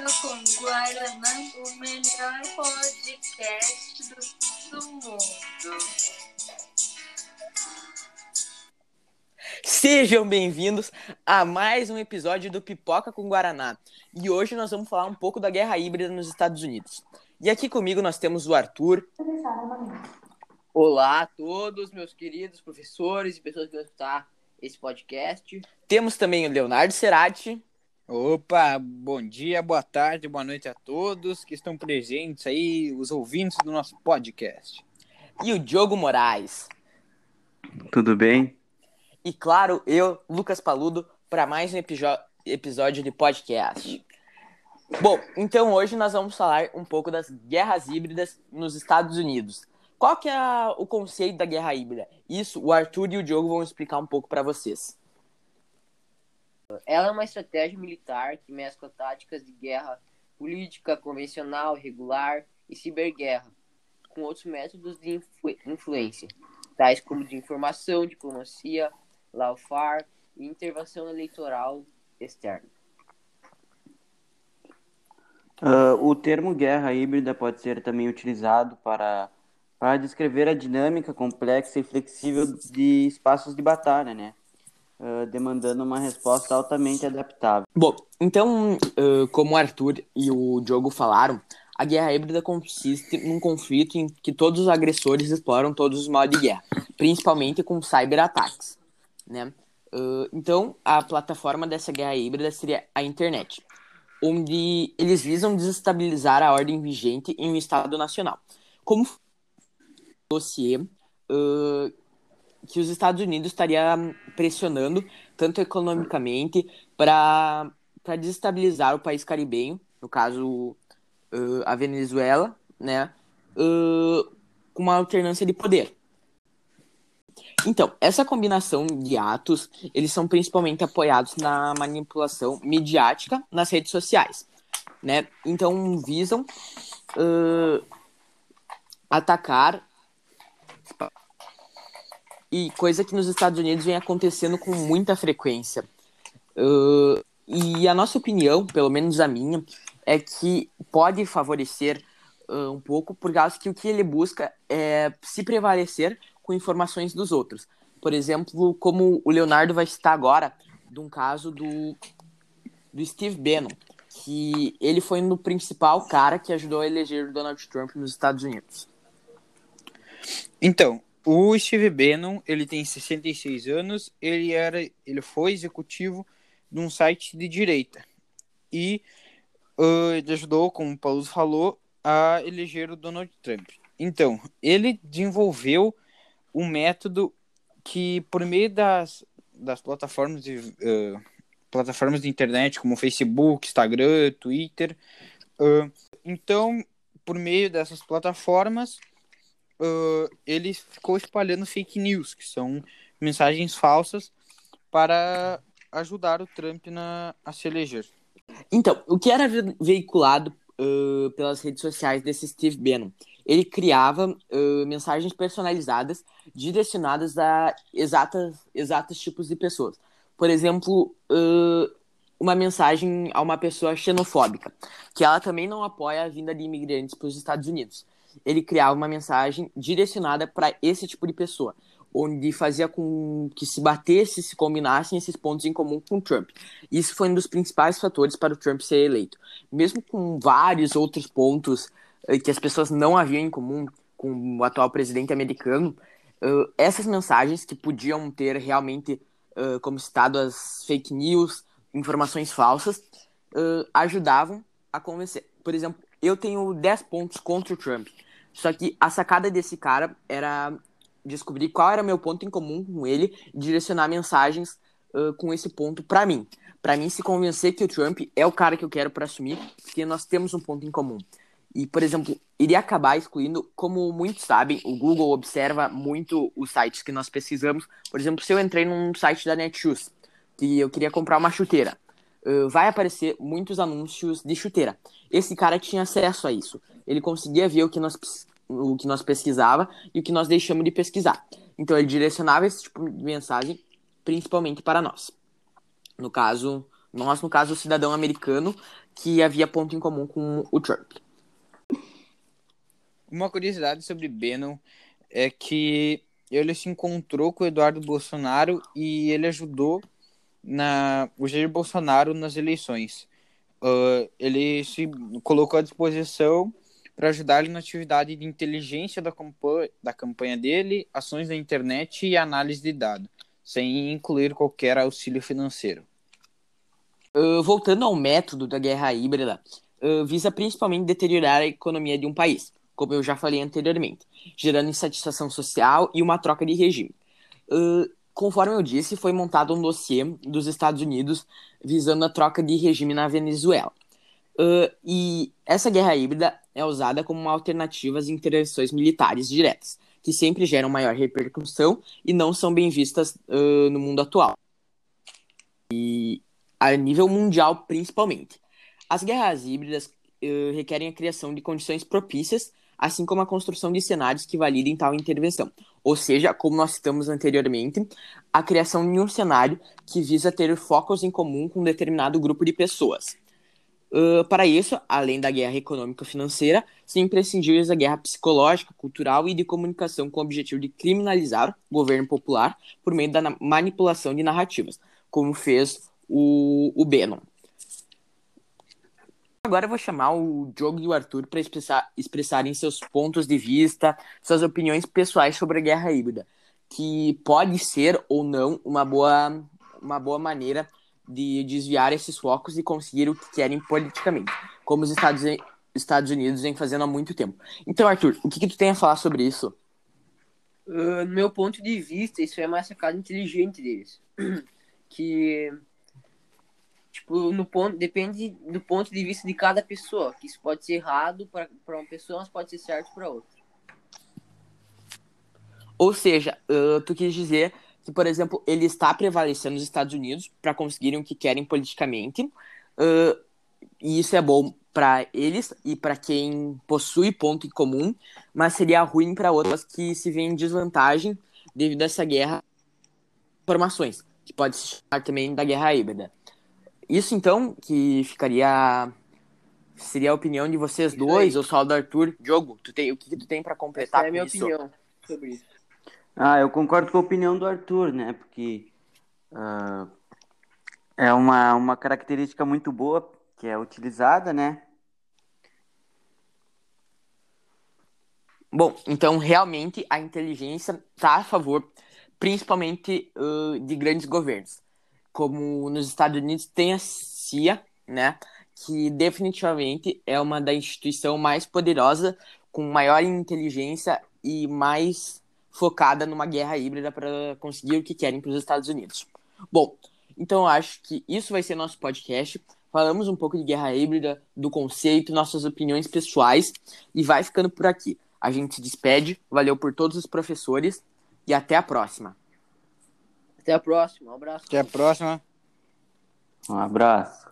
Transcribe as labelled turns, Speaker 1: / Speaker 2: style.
Speaker 1: com Guaraná, o melhor podcast do, do mundo.
Speaker 2: Sejam bem-vindos a mais um episódio do Pipoca com Guaraná. E hoje nós vamos falar um pouco da guerra híbrida nos Estados Unidos. E aqui comigo nós temos o Arthur.
Speaker 3: Olá a todos, meus queridos professores e pessoas que vão escutar esse podcast.
Speaker 2: Temos também o Leonardo Cerati.
Speaker 4: Opa, bom dia, boa tarde, boa noite a todos que estão presentes aí, os ouvintes do nosso podcast.
Speaker 2: E o Diogo Moraes.
Speaker 5: Tudo bem?
Speaker 2: E claro, eu, Lucas Paludo, para mais um episódio de podcast. Bom, então hoje nós vamos falar um pouco das guerras híbridas nos Estados Unidos. Qual que é o conceito da guerra híbrida? Isso o Arthur e o Diogo vão explicar um pouco para vocês.
Speaker 3: Ela é uma estratégia militar que mescla táticas de guerra política, convencional, regular e ciberguerra, com outros métodos de influ influência, tais como de informação, diplomacia, lawfare e intervenção eleitoral externa.
Speaker 5: Uh, o termo guerra híbrida pode ser também utilizado para, para descrever a dinâmica complexa e flexível de espaços de batalha, né? Uh, demandando uma resposta altamente adaptável.
Speaker 2: Bom, então, uh, como o Arthur e o Diogo falaram, a guerra híbrida consiste num conflito em que todos os agressores exploram todos os modos de guerra, principalmente com cyberataques, né? Uh, então, a plataforma dessa guerra híbrida seria a internet, onde eles visam desestabilizar a ordem vigente em um Estado nacional. Como dossiê uh, que os Estados Unidos estaria pressionando, tanto economicamente, para desestabilizar o país caribenho, no caso uh, a Venezuela, né, com uma alternância de poder. Então, essa combinação de atos, eles são principalmente apoiados na manipulação midiática nas redes sociais, né? Então, visam uh, atacar e coisa que nos Estados Unidos vem acontecendo com muita frequência. Uh, e a nossa opinião, pelo menos a minha, é que pode favorecer uh, um pouco, por causa que o que ele busca é se prevalecer com informações dos outros. Por exemplo, como o Leonardo vai citar agora, de um caso do, do Steve Bannon, que ele foi no principal cara que ajudou a eleger Donald Trump nos Estados Unidos.
Speaker 4: Então, o Steve Bannon, ele tem 66 anos, ele era, ele foi executivo de um site de direita e uh, ele ajudou, como o Paulo falou, a eleger o Donald Trump. Então, ele desenvolveu um método que, por meio das, das plataformas de, uh, plataformas de internet, como Facebook, Instagram, Twitter, uh, então, por meio dessas plataformas, uh, ele ficou espalhando fake news, que são mensagens falsas, para ajudar o Trump na, a se eleger.
Speaker 2: Então, o que era veiculado uh, pelas redes sociais desse Steve Bannon? ele criava uh, mensagens personalizadas direcionadas a exatas, exatos tipos de pessoas. Por exemplo, uh, uma mensagem a uma pessoa xenofóbica, que ela também não apoia a vinda de imigrantes para os Estados Unidos. Ele criava uma mensagem direcionada para esse tipo de pessoa, onde fazia com que se batesse, se combinassem esses pontos em comum com Trump. Isso foi um dos principais fatores para o Trump ser eleito. Mesmo com vários outros pontos que as pessoas não haviam em comum com o atual presidente americano, uh, essas mensagens que podiam ter realmente uh, como citado as fake news, informações falsas, ajudavam a convencer. Por exemplo, eu tenho 10 pontos contra o Trump, só que a sacada desse cara era descobrir qual era meu ponto em comum com ele direcionar mensagens com esse ponto para mim. Para mim se convencer que o Trump é o cara que eu quero para assumir, porque nós temos um ponto em comum. E, por exemplo, iria acabar excluindo, como muitos sabem, o Google observa muito os sites que nós pesquisamos. Por exemplo, se eu entrei num site da Netshoes, que eu queria comprar uma chuteira, uh, vai aparecer muitos anúncios de chuteira. Esse cara tinha acesso a isso. Ele conseguia ver o que nós, o que nós pesquisava e o que nós deixamos de pesquisar. Então, ele direcionava esse tipo de mensagem principalmente para nós. No caso, nós, no caso, o cidadão americano que havia ponto em comum com o Trump.
Speaker 4: Uma curiosidade sobre Bannon é que ele se encontrou com o Eduardo Bolsonaro e ele ajudou na o Jair Bolsonaro nas eleições. Uh, ele se colocou à disposição para ajudar ele na atividade de inteligência da, da campanha dele, ações na internet e análise de dados, sem incluir qualquer auxílio financeiro.
Speaker 2: Uh, voltando ao método da guerra híbrida, uh, visa principalmente deteriorar a economia de um país, como eu já falei anteriormente, gerando insatisfação social e uma troca de regime. Uh, conforme eu disse, foi montado um dossiê dos Estados Unidos visando a troca de regime na Venezuela. Uh, e essa guerra híbrida é usada como uma alternativa às intervenções militares diretas, que sempre geram maior repercussão e não são bem vistas uh, no mundo atual. E a nível mundial, principalmente. As guerras híbridas uh, requerem a criação de condições propícias, assim como a construção de cenários que validem tal intervenção. Ou seja, como nós citamos anteriormente, a criação de um cenário que visa ter focos em comum com um determinado grupo de pessoas. Uh, para isso, além da guerra econômica-financeira, são imprescindíveis a guerra psicológica, cultural e de comunicação com o objetivo de criminalizar o governo popular por meio da manipulação de narrativas, como fez o, o Bannon. Agora eu vou chamar o Diogo e o Arthur para expressar, expressarem seus pontos de vista, suas opiniões pessoais sobre a guerra híbrida, que pode ser ou não uma boa, uma boa maneira de desviar esses focos e conseguir o que querem politicamente, como os Estados, Estados Unidos vem fazendo há muito tempo. Então, Arthur, o que, que tu tem a falar sobre isso?
Speaker 3: Uh, no meu ponto de vista, isso é uma sacada inteligente deles. Que, tipo, no ponto, depende do ponto de vista de cada pessoa. Que isso pode ser errado para uma pessoa, mas pode ser certo para outra.
Speaker 2: Ou seja, uh, tu quis dizer que, por exemplo, ele está prevalecendo nos Estados Unidos para conseguirem o que querem politicamente. Uh, e isso é bom para eles e para quem possui ponto em comum, mas seria ruim para outras que se veem em desvantagem devido a essa guerra de informações, que pode se chamar também da guerra híbrida. Isso então que ficaria seria a opinião de vocês dois ou só do Arthur? Diogo, tu tem o que, que tu tem para completar
Speaker 3: Essa é a minha
Speaker 2: isso?
Speaker 3: opinião sobre isso.
Speaker 5: Ah, eu concordo com a opinião do Arthur, né? Porque uh, é uma, uma característica muito boa que é utilizada, né?
Speaker 2: Bom, então realmente a inteligência está a favor, principalmente uh, de grandes governos, como nos Estados Unidos tem a CIA, né? Que definitivamente é uma da instituição mais poderosa, com maior inteligência e mais focada numa guerra híbrida para conseguir o que querem para os Estados Unidos. Bom, então eu acho que isso vai ser nosso podcast. Falamos um pouco de guerra híbrida, do conceito, nossas opiniões pessoais e vai ficando por aqui. A gente se despede, valeu por todos os professores e até a próxima.
Speaker 3: Até a próxima, um abraço.
Speaker 4: Até a próxima.
Speaker 5: Um abraço.